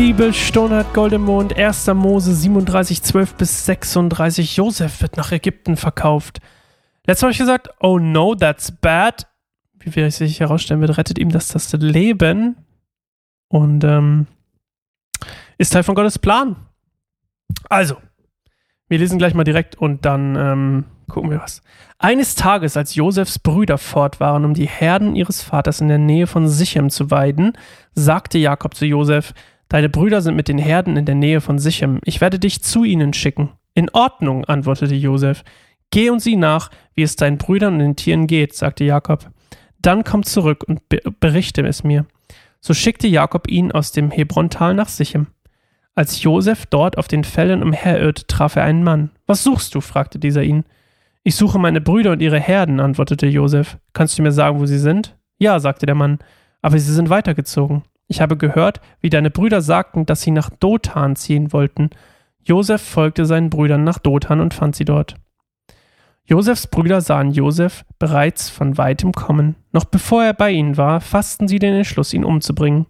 Bibelstunde hat Goldemond, 1. Mose 37, 12 bis 36. Josef wird nach Ägypten verkauft. Letztes habe ich gesagt, oh no, that's bad. Wie wir sich herausstellen wird, rettet ihm das das Leben. Und ähm, ist Teil von Gottes Plan. Also, wir lesen gleich mal direkt und dann ähm, gucken wir was. Eines Tages, als Josefs Brüder fort waren, um die Herden ihres Vaters in der Nähe von Sichem zu weiden, sagte Jakob zu Josef, Deine Brüder sind mit den Herden in der Nähe von Sichem. Ich werde dich zu ihnen schicken. In Ordnung, antwortete Josef. Geh und sieh nach, wie es deinen Brüdern und den Tieren geht, sagte Jakob. Dann komm zurück und be berichte es mir. So schickte Jakob ihn aus dem Hebrontal nach Sichem. Als Josef dort auf den Feldern umherirrte, traf er einen Mann. Was suchst du? fragte dieser ihn. Ich suche meine Brüder und ihre Herden, antwortete Josef. Kannst du mir sagen, wo sie sind? Ja, sagte der Mann, aber sie sind weitergezogen. Ich habe gehört, wie deine Brüder sagten, dass sie nach Dothan ziehen wollten. Josef folgte seinen Brüdern nach Dothan und fand sie dort. Josefs Brüder sahen Josef bereits von weitem kommen. Noch bevor er bei ihnen war, fassten sie den Entschluss, ihn umzubringen.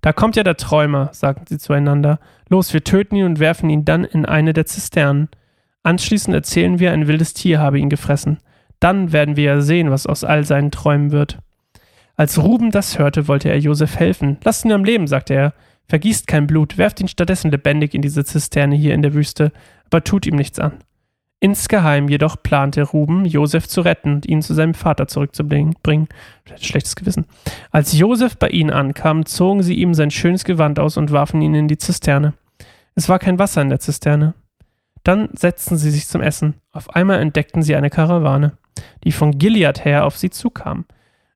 Da kommt ja der Träumer, sagten sie zueinander. Los, wir töten ihn und werfen ihn dann in eine der Zisternen. Anschließend erzählen wir, ein wildes Tier habe ihn gefressen. Dann werden wir ja sehen, was aus all seinen Träumen wird. Als Ruben das hörte, wollte er Josef helfen. Lasst ihn am Leben, sagte er. Vergießt kein Blut, werft ihn stattdessen lebendig in diese Zisterne hier in der Wüste, aber tut ihm nichts an. Insgeheim jedoch plante Ruben, Josef zu retten und ihn zu seinem Vater zurückzubringen. Schlechtes Gewissen. Als Josef bei ihnen ankam, zogen sie ihm sein schönes Gewand aus und warfen ihn in die Zisterne. Es war kein Wasser in der Zisterne. Dann setzten sie sich zum Essen. Auf einmal entdeckten sie eine Karawane, die von Gilead her auf sie zukam.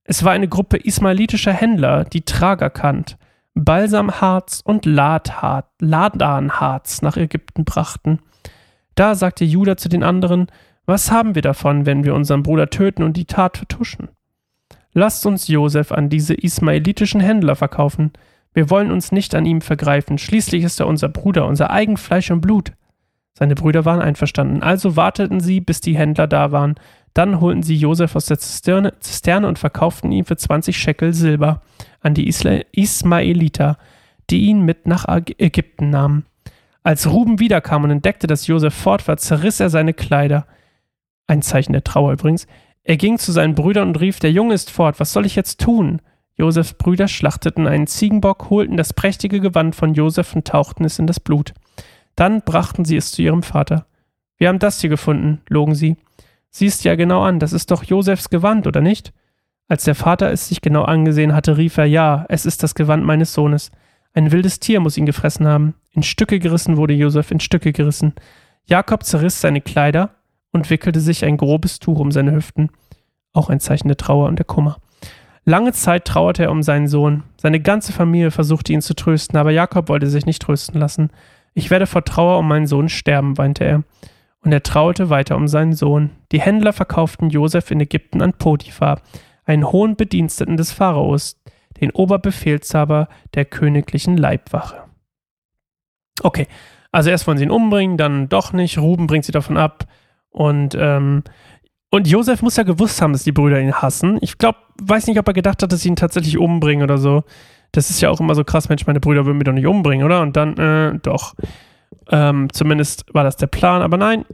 Es war eine Gruppe ismailitischer Händler, die Tragerkant, Balsamharz und Ladanharz nach Ägypten brachten. Da sagte Judah zu den anderen, was haben wir davon, wenn wir unseren Bruder töten und die Tat vertuschen? Lasst uns Josef an diese ismailitischen Händler verkaufen. Wir wollen uns nicht an ihm vergreifen. Schließlich ist er unser Bruder, unser eigen Fleisch und Blut. Seine Brüder waren einverstanden. Also warteten sie, bis die Händler da waren. Dann holten sie Josef aus der Zisterne, Zisterne und verkauften ihn für 20 Schekel Silber an die Isla Ismaeliter, die ihn mit nach Ägypten nahmen. Als Ruben wiederkam und entdeckte, dass Josef fort war, zerriss er seine Kleider. Ein Zeichen der Trauer übrigens. Er ging zu seinen Brüdern und rief: Der Junge ist fort, was soll ich jetzt tun? Josefs Brüder schlachteten einen Ziegenbock, holten das prächtige Gewand von Josef und tauchten es in das Blut. Dann brachten sie es zu ihrem Vater. Wir haben das hier gefunden, logen sie. Siehst ja genau an, das ist doch Josefs Gewand, oder nicht? Als der Vater es sich genau angesehen hatte, rief er: Ja, es ist das Gewand meines Sohnes. Ein wildes Tier muss ihn gefressen haben. In Stücke gerissen wurde Josef in Stücke gerissen. Jakob zerriss seine Kleider und wickelte sich ein grobes Tuch um seine Hüften. Auch ein Zeichen der Trauer und der Kummer. Lange Zeit trauerte er um seinen Sohn. Seine ganze Familie versuchte ihn zu trösten, aber Jakob wollte sich nicht trösten lassen. Ich werde vor Trauer um meinen Sohn sterben, weinte er. Und er trauerte weiter um seinen Sohn. Die Händler verkauften Josef in Ägypten an Potiphar, einen hohen Bediensteten des Pharaos, den Oberbefehlshaber der königlichen Leibwache. Okay, also erst wollen sie ihn umbringen, dann doch nicht. Ruben bringt sie davon ab. Und, ähm, und Josef muss ja gewusst haben, dass die Brüder ihn hassen. Ich glaube, weiß nicht, ob er gedacht hat, dass sie ihn tatsächlich umbringen oder so. Das ist ja auch immer so krass, Mensch, meine Brüder würden mich doch nicht umbringen, oder? Und dann, äh, doch. Ähm, zumindest war das der Plan. Aber nein,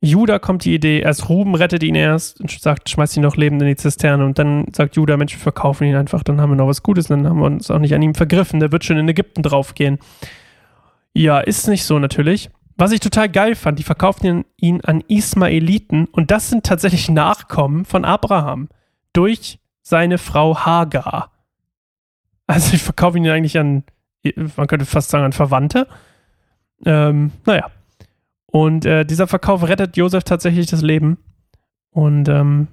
Judah kommt die Idee, erst Ruben rettet ihn erst und sagt, schmeißt ihn doch lebend in die Zisterne und dann sagt Judah, Mensch, wir verkaufen ihn einfach, dann haben wir noch was Gutes, dann haben wir uns auch nicht an ihm vergriffen, der wird schon in Ägypten draufgehen. Ja, ist nicht so natürlich. Was ich total geil fand, die verkauften ihn an Ismaeliten und das sind tatsächlich Nachkommen von Abraham durch seine Frau Hagar. Also ich verkaufe ihn eigentlich an, man könnte fast sagen, an Verwandte. Ähm, naja, und äh, dieser Verkauf rettet Josef tatsächlich das Leben. Und ähm,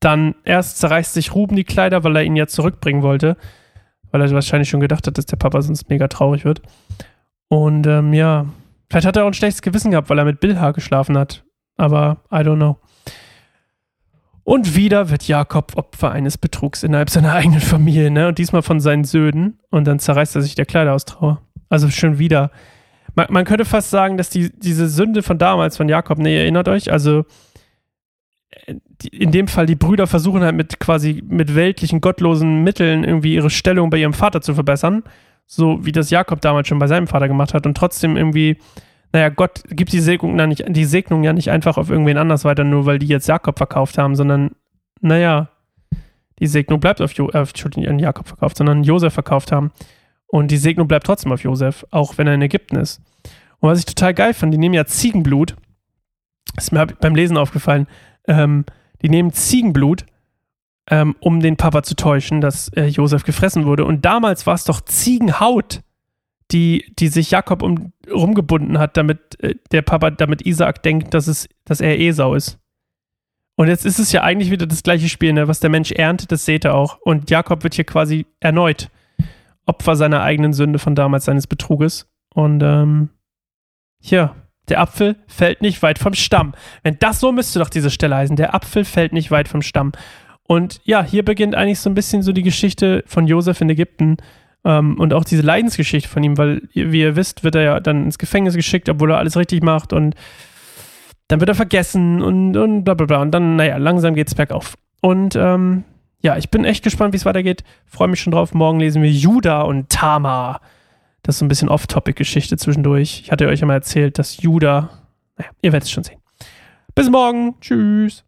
dann erst zerreißt sich Ruben die Kleider, weil er ihn ja zurückbringen wollte. Weil er wahrscheinlich schon gedacht hat, dass der Papa sonst mega traurig wird. Und ähm, ja, vielleicht hat er auch ein schlechtes Gewissen gehabt, weil er mit Bilha geschlafen hat. Aber I don't know. Und wieder wird Jakob Opfer eines Betrugs innerhalb seiner eigenen Familie, ne? Und diesmal von seinen Söhnen. Und dann zerreißt er sich der Kleider aus Trauer. Also schon wieder man, man könnte fast sagen, dass die, diese Sünde von damals, von Jakob, ne, ihr erinnert euch, also äh, in dem Fall die Brüder versuchen halt mit quasi mit weltlichen, gottlosen Mitteln irgendwie ihre Stellung bei ihrem Vater zu verbessern. so wie das Jakob damals schon bei seinem Vater gemacht hat und trotzdem irgendwie, naja, Gott gibt die Segnung, ja nicht, die Segnung ja nicht einfach auf irgendwen anders weiter, nur weil die jetzt Jakob verkauft haben, sondern, naja, die Segnung bleibt auf, jo äh, Jakob verkauft, sondern Josef verkauft haben. Und die Segnung bleibt trotzdem auf Josef, auch wenn er in Ägypten ist. Und was ich total geil fand, die nehmen ja Ziegenblut, ist mir beim Lesen aufgefallen, ähm, die nehmen Ziegenblut, ähm, um den Papa zu täuschen, dass äh, Josef gefressen wurde. Und damals war es doch Ziegenhaut, die, die sich Jakob um, rumgebunden hat, damit äh, der Papa, damit Isaac denkt, dass, es, dass er Esau ist. Und jetzt ist es ja eigentlich wieder das gleiche Spiel, ne? was der Mensch erntet, das seht ihr auch. Und Jakob wird hier quasi erneut Opfer seiner eigenen Sünde von damals, seines Betruges. Und ähm, hier, der Apfel fällt nicht weit vom Stamm. Wenn das so müsste doch diese Stelle heißen, der Apfel fällt nicht weit vom Stamm. Und ja, hier beginnt eigentlich so ein bisschen so die Geschichte von Josef in Ägypten ähm, und auch diese Leidensgeschichte von ihm, weil, wie ihr wisst, wird er ja dann ins Gefängnis geschickt, obwohl er alles richtig macht und dann wird er vergessen und, und bla bla bla. Und dann, naja, langsam geht es bergauf. Und ähm, ja, ich bin echt gespannt, wie es weitergeht. Freue mich schon drauf. Morgen lesen wir Judah und Tamar. Das ist so ein bisschen Off-Topic-Geschichte zwischendurch. Ich hatte euch ja mal erzählt, dass Judah, naja, ihr werdet es schon sehen. Bis morgen. Tschüss.